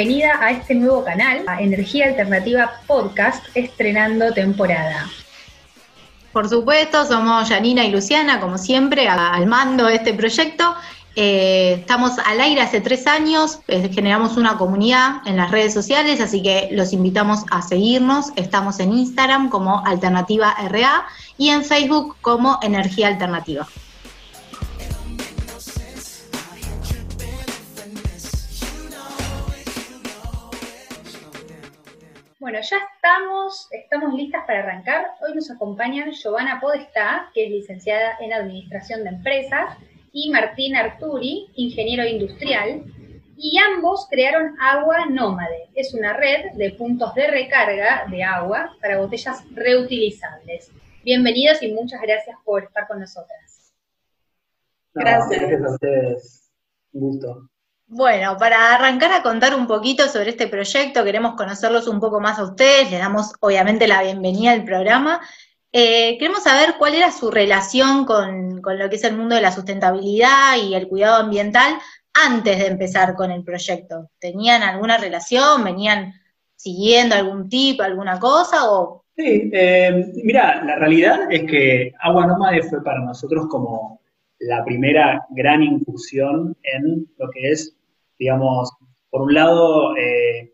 bienvenida a este nuevo canal, a Energía Alternativa Podcast, estrenando temporada. Por supuesto, somos Janina y Luciana, como siempre, al mando de este proyecto. Eh, estamos al aire hace tres años, eh, generamos una comunidad en las redes sociales, así que los invitamos a seguirnos. Estamos en Instagram como Alternativa RA y en Facebook como Energía Alternativa. Bueno, ya estamos, estamos listas para arrancar. Hoy nos acompañan Giovanna Podestá, que es licenciada en Administración de Empresas, y Martín Arturi, ingeniero industrial, y ambos crearon Agua Nómade. Es una red de puntos de recarga de agua para botellas reutilizables. Bienvenidos y muchas gracias por estar con nosotras. gracias. Gracias a ustedes. Un gusto. Bueno, para arrancar a contar un poquito sobre este proyecto, queremos conocerlos un poco más a ustedes, les damos obviamente la bienvenida al programa. Eh, queremos saber cuál era su relación con, lo que es el mundo de la sustentabilidad y el cuidado ambiental antes de empezar con el proyecto. ¿Tenían alguna relación? ¿Venían siguiendo algún tipo, alguna cosa? O... Sí, eh, mira, la realidad es que Agua Nómade fue para nosotros como la primera gran incursión en lo que es digamos, por un lado, eh,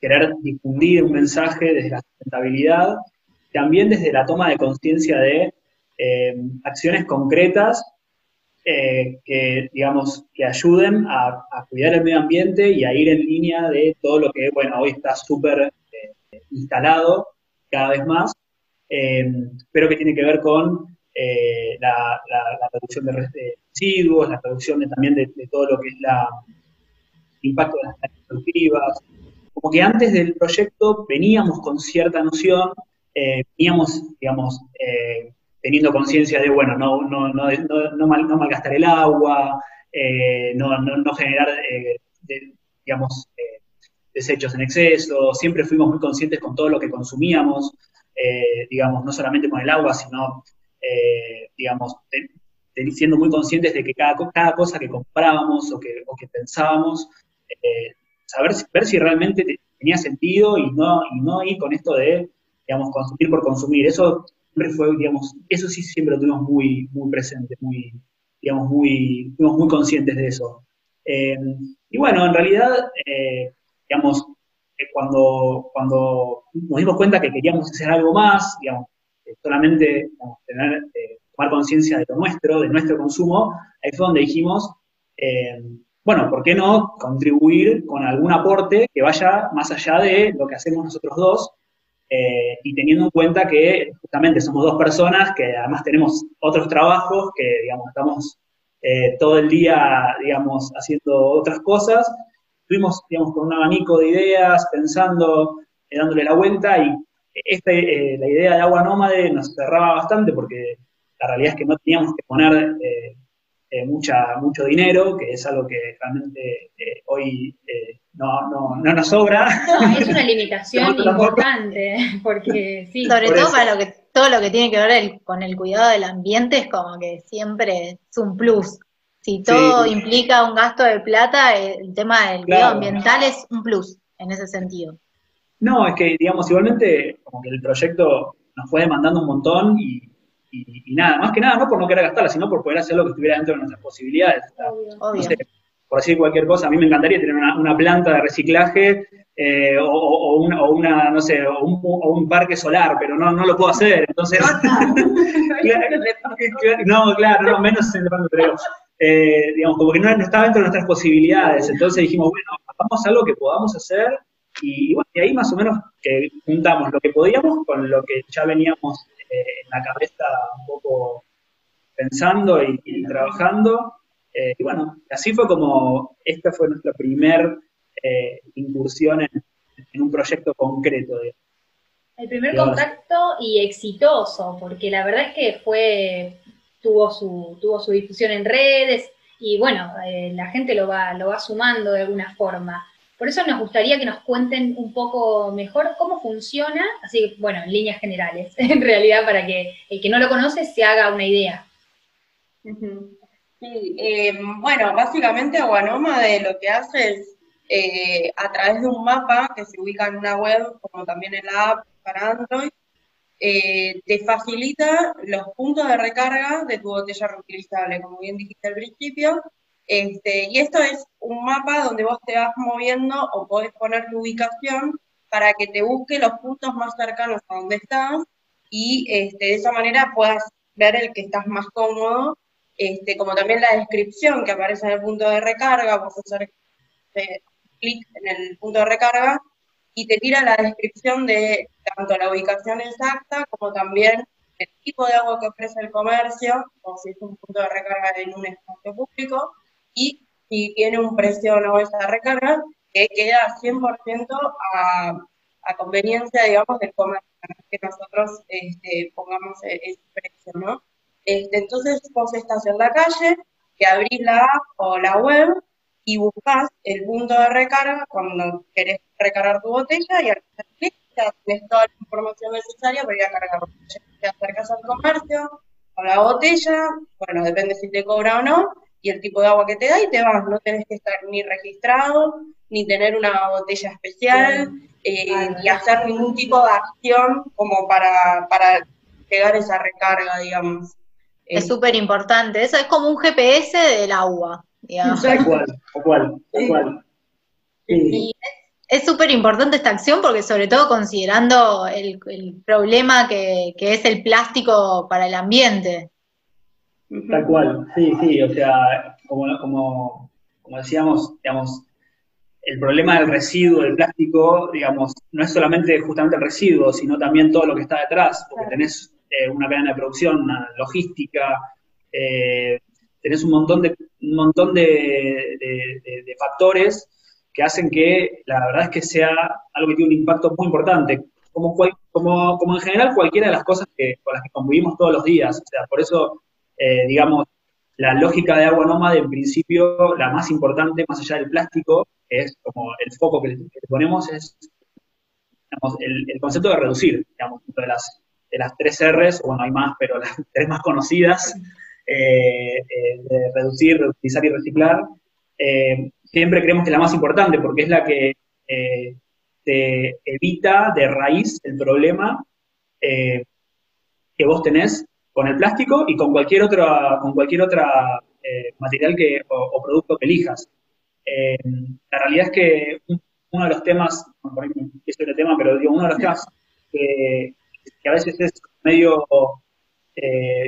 querer difundir un mensaje desde la sustentabilidad, también desde la toma de conciencia de eh, acciones concretas eh, que, digamos, que ayuden a, cuidar el medio ambiente y a ir en línea de todo lo que, bueno, hoy está súper instalado cada vez más, pero que tiene que ver con la, reducción de residuos, la reducción también de, todo lo que es la, impacto de las productivas. Como que antes del proyecto veníamos con cierta noción, eh, veníamos, digamos, eh, teniendo conciencia de, bueno, no, no, no, no, malgastar el agua, eh, no, generar, digamos, desechos en exceso, siempre fuimos muy conscientes con todo lo que consumíamos, digamos, no solamente con el agua, sino, digamos, siendo muy conscientes de que cada, cada cosa que comprábamos o que, o que pensábamos eh, saber ver si realmente tenía sentido y no, y no ir con esto de, digamos, consumir por consumir. Eso siempre fue, digamos, eso sí siempre lo tuvimos muy, muy presente, muy, digamos, muy, fuimos muy conscientes de eso. Eh, y bueno, en realidad, eh, digamos, cuando, cuando nos dimos cuenta que queríamos hacer algo más, digamos, solamente tener, tomar conciencia de lo nuestro, de nuestro consumo, ahí fue donde dijimos, bueno, ¿por qué no contribuir con algún aporte que vaya más allá de lo que hacemos nosotros dos? Eh, y teniendo en cuenta que justamente somos dos personas que además tenemos otros trabajos, que digamos, estamos eh, todo el día, digamos, haciendo otras cosas, estuvimos, digamos, con un abanico de ideas, pensando, eh, dándole la vuelta, y este, la idea de agua nómade nos cerraba bastante porque la realidad es que no teníamos que poner eh, mucha, mucho dinero, que es algo que realmente eh, hoy eh, no, no, no, nos sobra. No, es una limitación importante, porque sí. Sobre todo para lo que, todo lo que tiene que ver con el cuidado del ambiente es como que siempre es un plus. Si todo implica un gasto de plata, el tema del cuidado ambiental es un plus en ese sentido. No, es que, digamos, igualmente, como que el proyecto nos fue demandando un montón y y, nada, más que nada, no por no querer gastarla, sino por poder hacer lo que estuviera dentro de nuestras posibilidades. por decir cualquier cosa, a mí me encantaría tener una, planta de reciclaje eh, o, una, no sé, o un, parque solar, pero no, no lo puedo hacer, entonces... no, claro, no, menos en el pero eh, digamos, como que no, estaba dentro de nuestras posibilidades, entonces dijimos, bueno, vamos a algo que podamos hacer y, bueno, y ahí más o menos que juntamos lo que podíamos con lo que ya veníamos en la cabeza un poco pensando y, trabajando. Eh, y bueno, así fue como esta fue nuestra primer eh, incursión en, un proyecto concreto. El primer contacto y exitoso, porque la verdad es que fue, tuvo su, tuvo su difusión en redes y bueno, eh, la gente lo va, lo va sumando de alguna forma. Por eso nos gustaría que nos cuenten un poco mejor cómo funciona, así bueno, en líneas generales, en realidad, para que el que no lo conoce se haga una idea. Sí, eh, bueno, básicamente Aguanoma de lo que hace es eh, a través de un mapa que se ubica en una web, como también en la app para Android, eh, te facilita los puntos de recarga de tu botella reutilizable, como bien dijiste al principio. Este, y esto es un mapa donde vos te vas moviendo o podés poner tu ubicación para que te busque los puntos más cercanos a donde estás y este, de esa manera puedas ver el que estás más cómodo, este, como también la descripción que aparece en el punto de recarga, vos hacer eh, clic en el punto de recarga y te tira la descripción de tanto la ubicación exacta como también el tipo de agua que ofrece el comercio, o si es un punto de recarga en un espacio público, y si tiene un precio o no esa recarga, que queda 100% a, a conveniencia, digamos, del comercio, que nosotros este, pongamos e-, ese precio, ¿no? Este, entonces vos estás en la calle, que abrís la app o la web y buscas el punto de recarga cuando querés recargar tu botella y al hacer clic ya tienes toda la información necesaria para ir a cargar. Te acercas al comercio con la botella, bueno, depende si te cobra o no, y el tipo de agua que te da y te vas. No tenés que estar ni registrado, ni tener una botella especial, eh, ni hacer ningún tipo de acción como para, para llegar a esa recarga, digamos. Es súper importante. Eso es como un GPS del agua. Digamos. Tal cual, tal cual, tal cual. Y es súper importante esta acción porque sobre todo considerando el, problema que, es el plástico para el ambiente. Tal cual, sí, sí, o sea, como, como, como decíamos, digamos, el problema del residuo del plástico, digamos, no es solamente justamente el residuo, sino también todo lo que está detrás, porque tenés eh, una cadena de producción, una logística, eh, tenés un montón de, un montón de, factores que hacen que la verdad es que sea algo que tiene un impacto muy importante, como, como, como en general cualquiera de las cosas que, con las que convivimos todos los días. O sea, por eso, eh, digamos, la lógica de agua nómada, en principio, la más importante, más allá del plástico, es como el foco que le, ponemos, es el, concepto de reducir, digamos, de las, de las tres R's, bueno, hay más, pero las tres más conocidas, eh, eh, de reducir, reutilizar y reciclar, siempre creemos que es la más importante porque es la que te evita de raíz el problema que vos tenés con el plástico y con cualquier otra, con cualquier otra material que, o, producto que elijas. la realidad es que uno de los temas, bueno, por ejemplo, el tema, pero digo, uno de los temas que, a veces es medio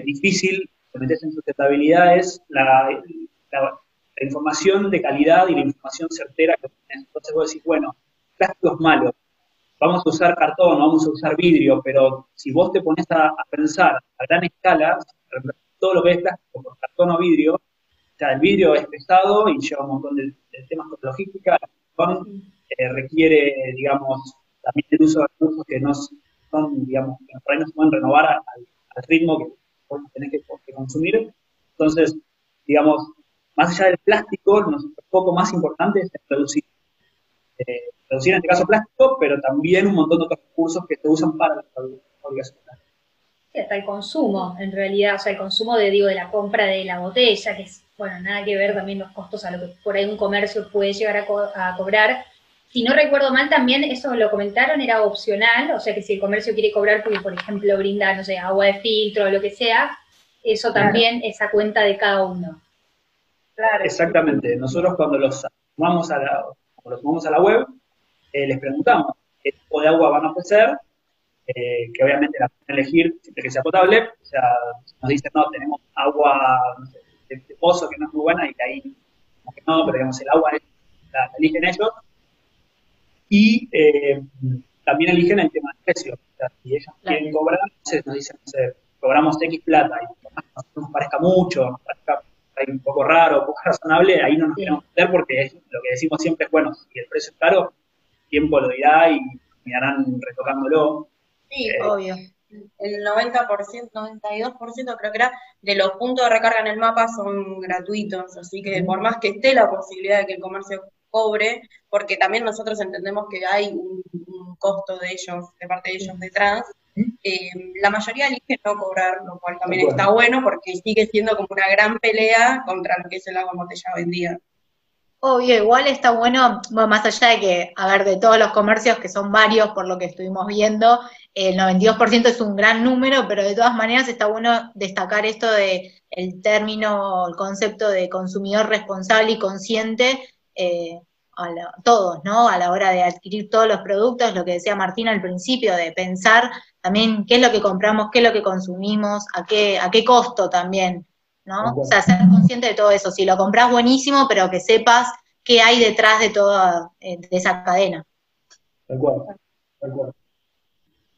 difícil que metes en sustentabilidad es la, la, información de calidad y la información certera que tenés. Entonces vos decís, bueno, plástico es malo, vamos a usar cartón, vamos a usar vidrio, pero si vos te pones a, pensar a gran escala, todo lo que es plástico por cartón o vidrio, sea, el vidrio es pesado y lleva un montón de, temas con logística, eh, requiere, digamos, también el uso de recursos que no son, digamos, que por ahí no se pueden renovar al, ritmo que tenés que, consumir. Entonces, digamos, más allá del plástico, un poco más importante es reducir. Eh, reducir en este caso plástico, pero también un montón de otros recursos que se usan para la fabricación Sí, hasta el consumo, en realidad, o sea, el consumo de, digo, de la compra de la botella, que es, bueno, nada que ver también los costos a lo que por ahí un comercio puede llegar a, a cobrar. Si no recuerdo mal, también eso lo comentaron, era opcional, o sea que si el comercio quiere cobrar porque, por ejemplo, brinda, no sé, agua de filtro o lo que sea, eso también es a cuenta de cada uno. Claro. Exactamente. Nosotros cuando los sumamos a la, los a la web, eh, les preguntamos qué tipo de agua van a ofrecer, eh, que obviamente la pueden elegir siempre que sea potable. O sea, nos dicen, no, tenemos agua de, pozo que no es muy buena y que ahí, como que no, pero digamos, el agua la, eligen ellos. Y eh, también eligen el tema del precio. O sea, si ellos quieren cobrar, entonces nos dicen, no sé, cobramos X plata y nos parezca mucho, nos parezca un poco raro, poco razonable, ahí no nos queremos meter porque lo que decimos siempre es, bueno, si el precio es caro, tiempo lo dirá y mirarán retocándolo. Sí, eh, obvio. El 90%, 92% creo que era, de los puntos de recarga en el mapa son gratuitos, así que por más que esté la posibilidad de que el comercio cobre, porque también nosotros entendemos que hay un, un costo de ellos, de parte de ellos detrás, eh, la mayoría elige no cobrar, lo cual también está bueno porque sigue siendo como una gran pelea contra lo que es el agua botella hoy en día. Obvio, igual está bueno, más allá de que, a ver, de todos los comercios, que son varios por lo que estuvimos viendo, el 92% es un gran número, pero de todas maneras está bueno destacar esto de el término, el concepto de consumidor responsable y consciente, eh, a todos, ¿no? A la hora de adquirir todos los productos, lo que decía Martina al principio, de pensar también qué es lo que compramos, qué es lo que consumimos, a qué, a qué costo también. ¿No? O sea, ser consciente de todo eso. Si lo compras buenísimo, pero que sepas qué hay detrás de toda eh, de esa cadena. Tal cual, tal cual.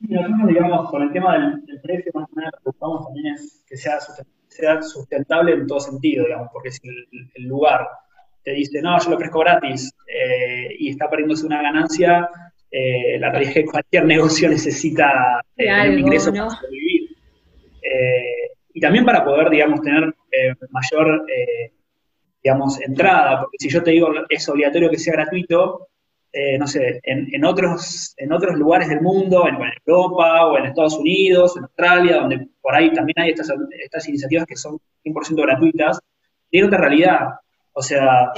Y nosotros, digamos, con el tema del, precio, más o menos lo que buscamos también es que sea, sustentable en todo sentido, digamos, porque si el, lugar te dice, no, yo lo ofrezco gratis eh, y está perdiéndose una ganancia, eh, la realidad es que cualquier negocio necesita un ingreso para sobrevivir y también para poder, digamos, tener eh, mayor, eh, digamos, entrada, porque si yo te digo es obligatorio que sea gratuito, eh, no sé, en, otros, en otros lugares del mundo, en, Europa o en Estados Unidos, en Australia, donde por ahí también hay estas, estas iniciativas que son 100% gratuitas, tiene otra realidad. O sea,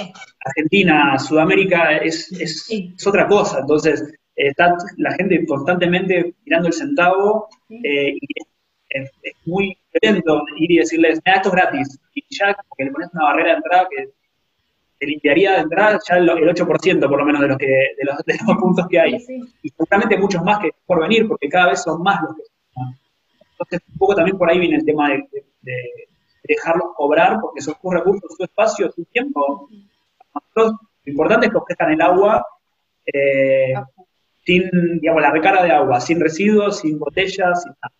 Argentina, Sudamérica es, es, otra cosa. Entonces, está la gente constantemente mirando el centavo y es, muy violento ir y decirles, mira, esto es gratis. Y ya que le pones una barrera de entrada que te limpiaría de entrada ya el, 8% por lo menos de los, que, de los, de los puntos que hay. Y seguramente muchos más que por venir, porque cada vez son más los que son. Entonces, un poco también por ahí viene el tema de, dejarlos cobrar, porque son sus recursos, su espacio, su tiempo. lo importante es que ofrezcan el agua eh, sin, digamos, la recarga de agua, sin residuos, sin botellas, sin nada.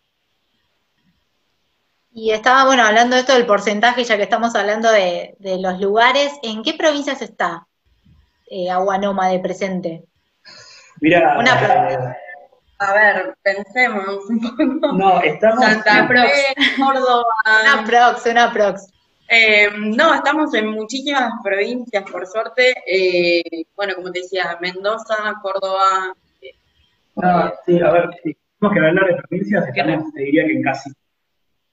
Y estaba, bueno, hablando de esto del porcentaje, ya que estamos hablando de, los lugares, ¿en qué provincias está eh, Aguanoma de presente? Mira, eh, a ver, pensemos un poco. No, estamos Santa Fe, Córdoba. Una prox, una prox. Eh, no, estamos en muchísimas provincias, por suerte. Eh, bueno, como te decía, Mendoza, Córdoba. no, sí, a ver, si tenemos que hablar de provincias, te diría que en casi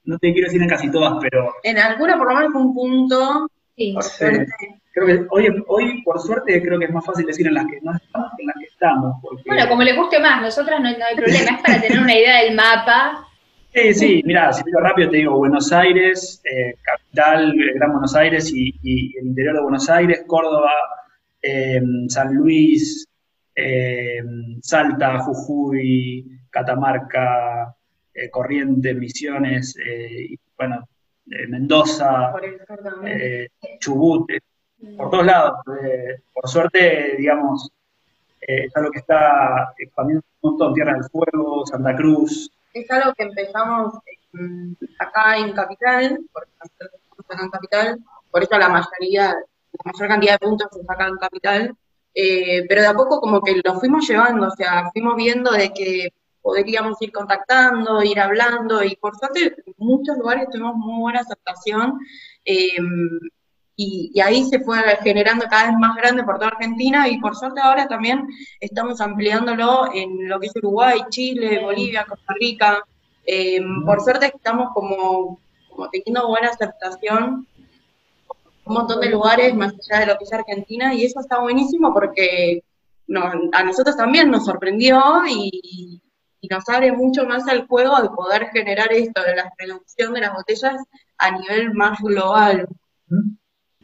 no te quiero decir en casi todas, pero... En alguna por lo menos un punto, por suerte. Creo que hoy, hoy, por suerte, creo que es más fácil decir en las que no estamos que en las que estamos. Bueno, como les guste más, nosotras no, hay problema, es para tener una idea del mapa. Sí, sí, mira, si digo rápido te digo Buenos Aires, eh, capital, Gran Buenos Aires y, el interior de Buenos Aires, Córdoba, eh, San Luis, eh, Salta, Jujuy, Catamarca, eh, Corrientes, Misiones, eh, bueno, eh, Mendoza, Chubut, por todos lados. por suerte, digamos, es algo que está expandiendo un montón, Tierra del Fuego, Santa Cruz. Es algo que empezamos acá en Capital, porque estamos acá en Capital, por eso la mayoría, la mayor cantidad de puntos se sacan en Capital, pero de a poco como que lo fuimos llevando, o sea, fuimos viendo de que podríamos ir contactando, ir hablando, y por suerte en muchos lugares tuvimos muy buena aceptación, em, y, ahí se fue generando cada vez más grande por toda Argentina, y por suerte ahora también estamos ampliándolo en lo que es Uruguay, Chile, Bolivia, Costa Rica, em, por suerte estamos como, como teniendo buena aceptación un montón de lugares más allá de lo que es Argentina, y eso está buenísimo porque a nosotros también nos sorprendió y, y nos abre mucho más al juego de poder generar esto de la reducción de las botellas a nivel más global.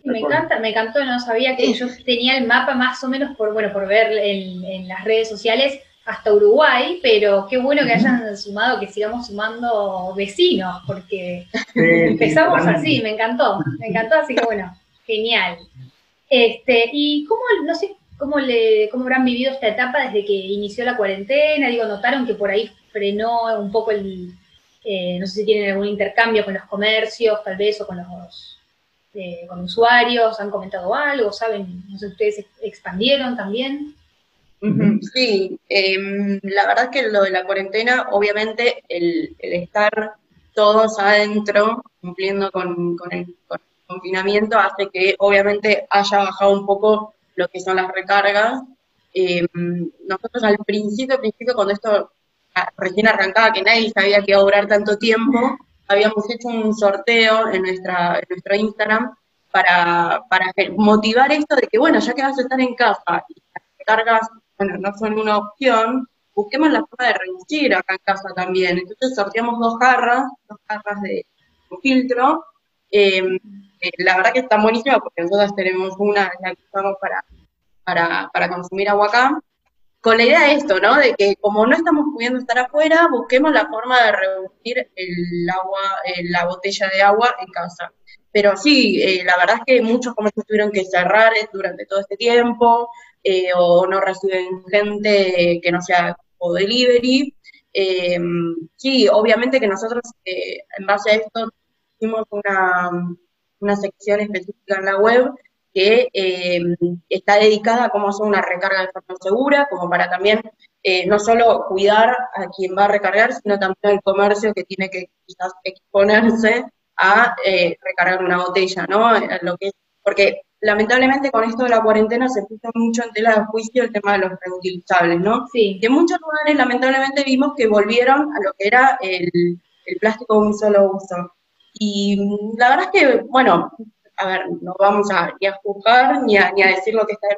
Me encanta, me encantó, no sabía que yo tenía el mapa más o menos por, bueno, por ver en, las redes sociales hasta Uruguay, pero qué bueno que hayan sumado, que sigamos sumando vecinos, porque empezamos así, me encantó, me encantó, así que bueno, genial. Este, y cómo, no sé, ¿Cómo, le, ¿Cómo habrán vivido esta etapa desde que inició la cuarentena? Digo, notaron que por ahí frenó un poco el, eh, no sé si tienen algún intercambio con los comercios, tal vez, o con los eh, con usuarios, han comentado algo, saben, no sé, ustedes expandieron también. Sí, em, la verdad es que lo de la cuarentena, obviamente el, estar todos adentro, cumpliendo con, con el confinamiento, hace que obviamente haya bajado un poco lo que son las recargas. Eh, nosotros al principio, principio, cuando esto recién arrancaba, que nadie sabía que iba a durar tanto tiempo, habíamos hecho un sorteo en, nuestra, en nuestro Instagram para, para motivar esto de que, bueno, ya que vas a estar en casa y las recargas, bueno, no son una opción, busquemos la forma de reducir acá en casa también. Entonces sorteamos dos jarras, dos jarras de filtro. Em, eh, la verdad que están buenísimas porque nosotros tenemos una, la que usamos para, para, para consumir agua acá con la idea de esto, ¿no? De que como no estamos pudiendo estar afuera, busquemos la forma de reducir el agua, eh, la botella de agua en casa. Pero sí, eh, la verdad es que muchos comercios tuvieron que cerrar durante todo este tiempo, eh, o no reciben gente que no sea o delivery. sí, obviamente que nosotros, en base a esto, hicimos una, una sección específica en la web que eh, está dedicada a cómo hacer una recarga de forma segura, como para también eh, no solo cuidar a quien va a recargar, sino también al comercio que tiene que quizás exponerse a eh, recargar una botella, ¿no? Lo que porque lamentablemente con esto de la cuarentena se puso mucho en tela de juicio el tema de los reutilizables, ¿no? Sí. Y en muchos lugares lamentablemente vimos que volvieron a lo que era el, el plástico de un solo uso. Y la verdad es que, bueno, a ver, no vamos a, ni a juzgar ni a, ni a decir lo que está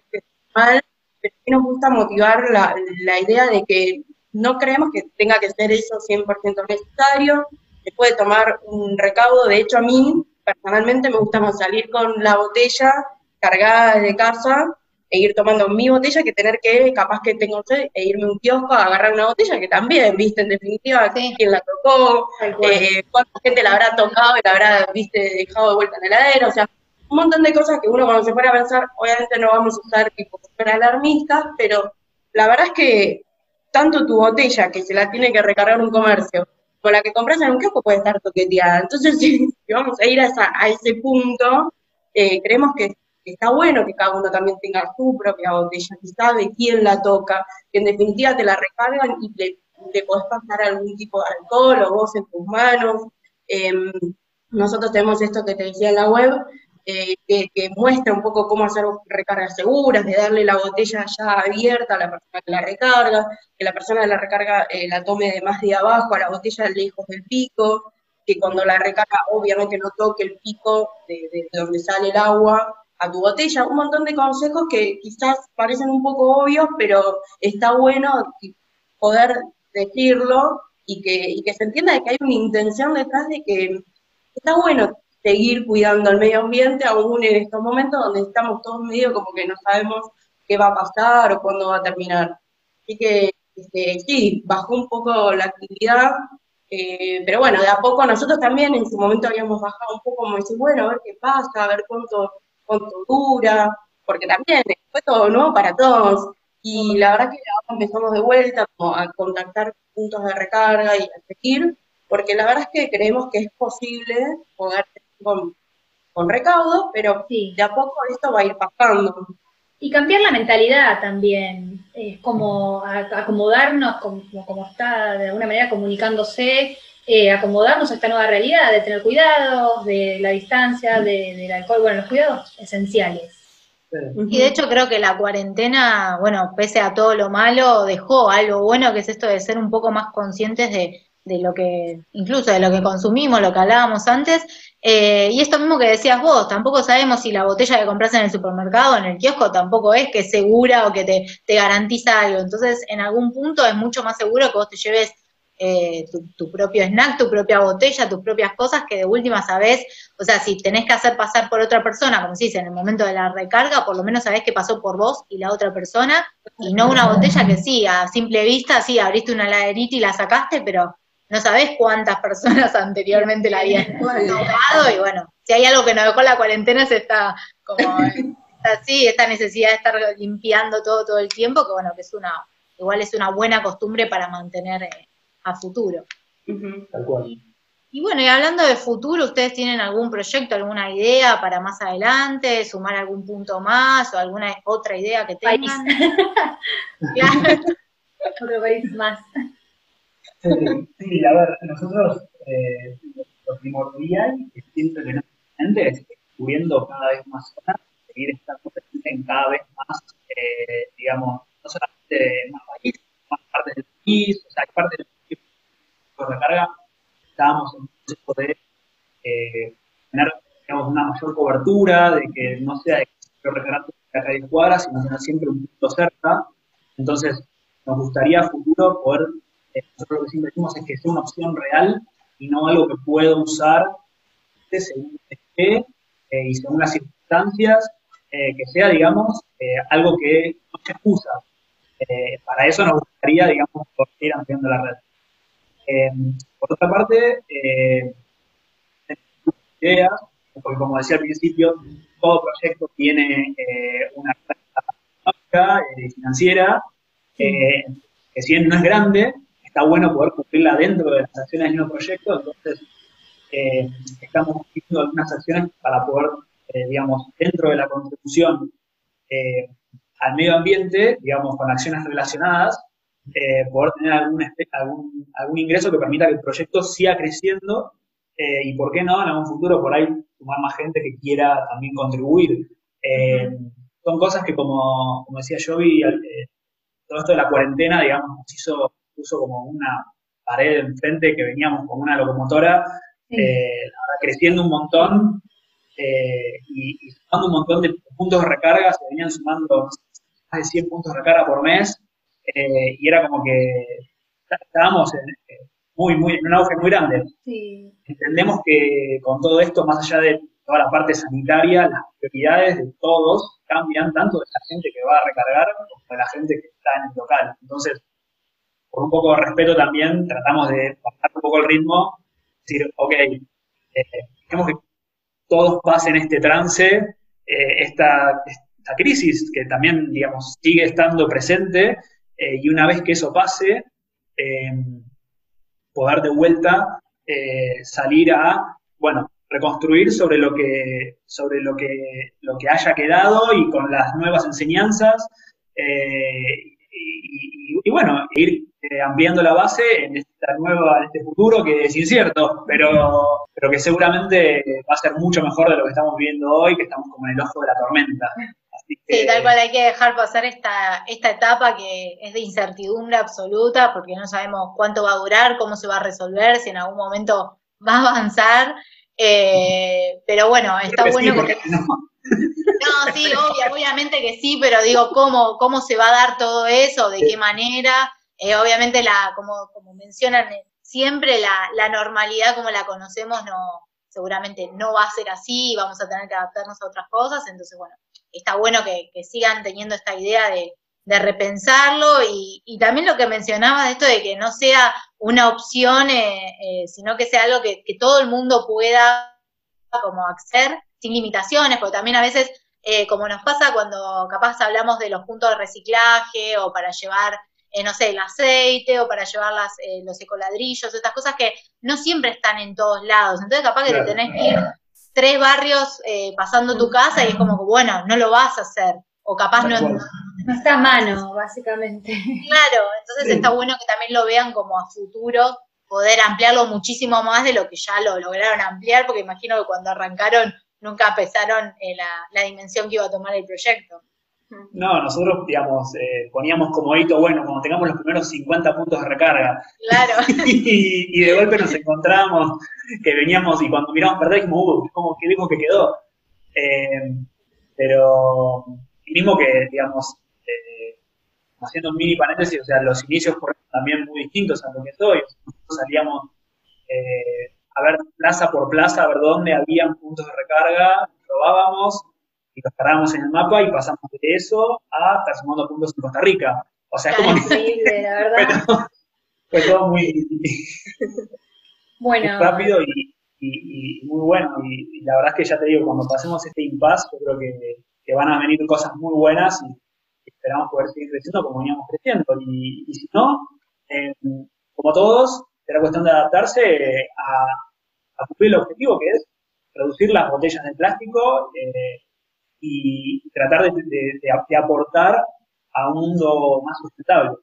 mal, pero sí nos gusta motivar la, la idea de que no creemos que tenga que ser eso 100% necesario, se puede tomar un recaudo, de hecho a mí personalmente me gusta salir con la botella cargada de casa e ir tomando mi botella que tener que, capaz que tengo sed, e irme a un kiosco a agarrar una botella que también, viste, en definitiva, quién la tocó, eh, cuánta gente la habrá tocado y la habrá, viste, dejado de vuelta en el heladero, o sea, un montón de cosas que uno cuando se pone a pensar, obviamente no vamos a usar tipo super alarmistas, pero la verdad es que tanto tu botella, que se la tiene que recargar un comercio, con la que compras en un kiosco puede estar toqueteada. Entonces, si, vamos a ir a, a ese punto, eh, creemos que está bueno que cada uno también tenga su propia botella, que sabe quién la toca, que en definitiva te la recargan y le, le podés pasar algún tipo de alcohol o vos en tus manos. Em, nosotros tenemos esto que te decía en la web, eh, que, muestra un poco cómo hacer recargas seguras, de darle la botella ya abierta a la persona que la recarga, que la persona que la recarga eh, la tome de más de abajo a la botella lejos del pico, que cuando la recarga obviamente no toque el pico de donde sale el agua, a tu botella, un montón de consejos que quizás parecen un poco obvios, pero está bueno poder decirlo y que, se entienda de que hay una intención detrás de que está bueno seguir cuidando el medio ambiente, aún en estos momentos donde estamos todos medio como que no sabemos qué va a pasar o cuándo va a terminar. Así que este, sí, bajó un poco la actividad, eh, pero bueno, de a poco nosotros también en su momento habíamos bajado un poco como decir, bueno, a ver qué pasa, a ver cuánto cuánto dura, porque también fue todo nuevo para todos. Y la verdad que ahora empezamos de vuelta a contactar puntos de recarga y a seguir, porque la verdad es que creemos que es posible poder con, con recaudo, pero sí. de a poco esto va a ir pasando. Y cambiar la mentalidad también, es como acomodarnos como, como está de alguna manera comunicándose eh, acomodarnos a esta nueva realidad, de tener cuidado, de la distancia, de, del alcohol, bueno, los cuidados esenciales. Y de hecho creo que la cuarentena, bueno, pese a todo lo malo, dejó algo bueno que es esto de ser un poco más conscientes de, de lo que, incluso de lo que consumimos, lo que hablábamos antes, eh, y esto mismo que decías vos, tampoco sabemos si la botella que compras en el supermercado, en el kiosco, tampoco es que es segura o que te, te garantiza algo. Entonces, en algún punto es mucho más seguro que vos te lleves eh, tu, propio snack, tu propia botella, tus propias cosas que de última sabes, o sea, si tenés que hacer pasar por otra persona, como se dice, en el momento de la recarga, por lo menos sabés que pasó por vos y la otra persona, y no una botella que sí, a simple vista, sí, abriste una laderita y la sacaste, pero no sabés cuántas personas anteriormente la habían tocado, y bueno, si hay algo que nos dejó la cuarentena es esta, como, así, esta necesidad de estar limpiando todo todo el tiempo, que bueno, que es una, igual es una buena costumbre para mantener... Eh, a futuro. Tal cual. Y bueno, y hablando de futuro, ¿ustedes tienen algún proyecto, alguna idea para más adelante, sumar algún punto más o alguna otra idea que tengan? Otro país más. Sí, a ver, nosotros eh, lo primordial que que no es descubriendo cada vez más zonas, seguir estando presente en cada vez más, eh, digamos, no solamente más países, más partes del país, o sea, hay partes del recarga, estábamos en un proceso de eh, tener digamos, una mayor cobertura, de que no sea de recargante de la calle cuadra, sino tener siempre un punto cerca. Entonces, nos gustaría a futuro poder, eh, nosotros lo que siempre decimos es que sea una opción real y no algo que puedo usar según esté eh, y según las circunstancias, eh, que sea, digamos, algo que no se excusa. para eso nos gustaría, digamos, ir ampliando la red. por otra parte, ideas, porque como decía al principio, todo proyecto tiene una carga financiera que si bien no es grande, está bueno poder cumplirla dentro de las acciones del nuevo proyecto, entonces eh, estamos haciendo algunas acciones para poder, eh, digamos, dentro de la contribución eh, al medio ambiente, digamos, con acciones relacionadas, poder tener algún, algún, algún, ingreso que permita que el proyecto siga creciendo y, ¿por qué no?, en algún futuro por ahí sumar más gente que quiera también contribuir. son cosas que, como, como decía Jovi, todo esto de la cuarentena, digamos, nos hizo, puso como una pared enfrente que veníamos como una locomotora, eh, creciendo un montón eh, y, sumando un montón de puntos de recarga, se venían sumando más de 100 puntos de recarga por mes eh, y era como que estábamos en, muy, muy, en un auge muy grande. Entendemos que con todo esto, más allá de toda la parte sanitaria, las prioridades de todos cambian tanto de la gente que va a recargar como de la gente que está en el local. Entonces, por un poco de respeto también, tratamos de bajar un poco el ritmo, decir, ok, eh, que todos pasen este trance, eh, esta, esta, crisis que también, digamos, sigue estando presente, eh, y una vez que eso pase, poder de vuelta salir a, bueno, reconstruir sobre lo que, sobre lo que, lo que haya quedado y con las nuevas enseñanzas. Eh, y, bueno, ir eh, ampliando la base en esta nueva, este futuro que es incierto, pero, pero que seguramente va a ser mucho mejor de lo que estamos viviendo hoy, que estamos como en el ojo de la tormenta. Sí, tal cual hay que dejar pasar esta, esta etapa que es de incertidumbre absoluta, porque no sabemos cuánto va a durar, cómo se va a resolver, si en algún momento va a avanzar. Eh, pero bueno, está bueno que... No. sí, obviamente que sí, pero digo, ¿cómo, ¿cómo se va a dar todo eso? ¿De qué manera? Eh, obviamente, la, como, como mencionan, siempre la, la, normalidad como la conocemos no seguramente no va a ser así, vamos a tener que adaptarnos a otras cosas, entonces, bueno, está bueno que, sigan teniendo esta idea de, de repensarlo y, y, también lo que mencionaba de esto de que no sea una opción, eh, sino que sea algo que, que, todo el mundo pueda como acceder sin limitaciones, porque también a veces, eh, como nos pasa cuando capaz hablamos de los puntos de reciclaje o para llevar, eh, no sé, el aceite o para llevar las, eh, los ecoladrillos, estas cosas que no siempre están en todos lados. Entonces capaz que te tenés que ir tres barrios pasando tu casa y es como que, bueno, no lo vas a hacer. O capaz no, no está a mano, básicamente. Claro, entonces está bueno que también lo vean como a futuro, poder ampliarlo muchísimo más de lo que ya lo lograron ampliar, porque imagino que cuando arrancaron nunca pensaron en la, dimensión que iba a tomar el proyecto. No, nosotros, digamos, eh, poníamos como hito, bueno, cuando tengamos los primeros 50 puntos de recarga. Claro. y, de golpe nos encontramos que veníamos y cuando miramos atrás dijimos, uh, ¿cómo, qué lejos que quedó? Eh, pero, mismo que, digamos, eh, haciendo un mini paréntesis, o sea, los inicios fueron también muy distintos a lo que soy. Nosotros salíamos a ver plaza por plaza, a ver dónde habían puntos de recarga, probábamos y los cargábamos en el mapa y pasamos de eso a estar sumando puntos en Costa Rica. O sea, es como increíble, la verdad. Fue, todo muy, bueno. rápido y, muy bueno. Y, la verdad es que ya te digo, cuando pasemos este impasse, yo creo que, van a venir cosas muy buenas y esperamos poder seguir creciendo como veníamos creciendo. Y, si no, eh, como todos, será cuestión de adaptarse a, cumplir el objetivo que es reducir las botellas de plástico eh, y tratar de, aportar a un mundo más sustentable.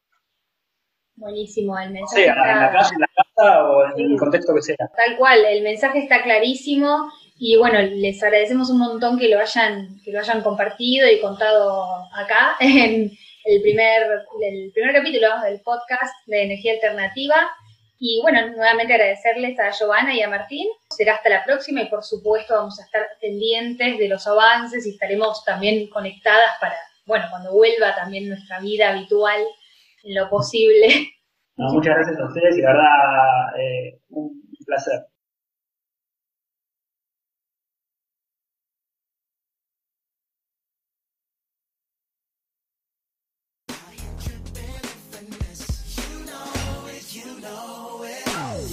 Buenísimo, el mensaje. Sea, en la calle, en la casa o en el contexto que sea. Tal cual, el mensaje está clarísimo y bueno, les agradecemos un montón que lo hayan, que lo hayan compartido y contado acá en el primer, el primer capítulo del podcast de energía alternativa. Y bueno, nuevamente agradecerles a Giovanna y a Martín. Será hasta la próxima y por supuesto vamos a estar pendientes de los avances y estaremos también conectadas para, bueno, cuando vuelva también nuestra vida habitual en lo posible. muchas gracias a ustedes y la verdad, eh, un placer. know.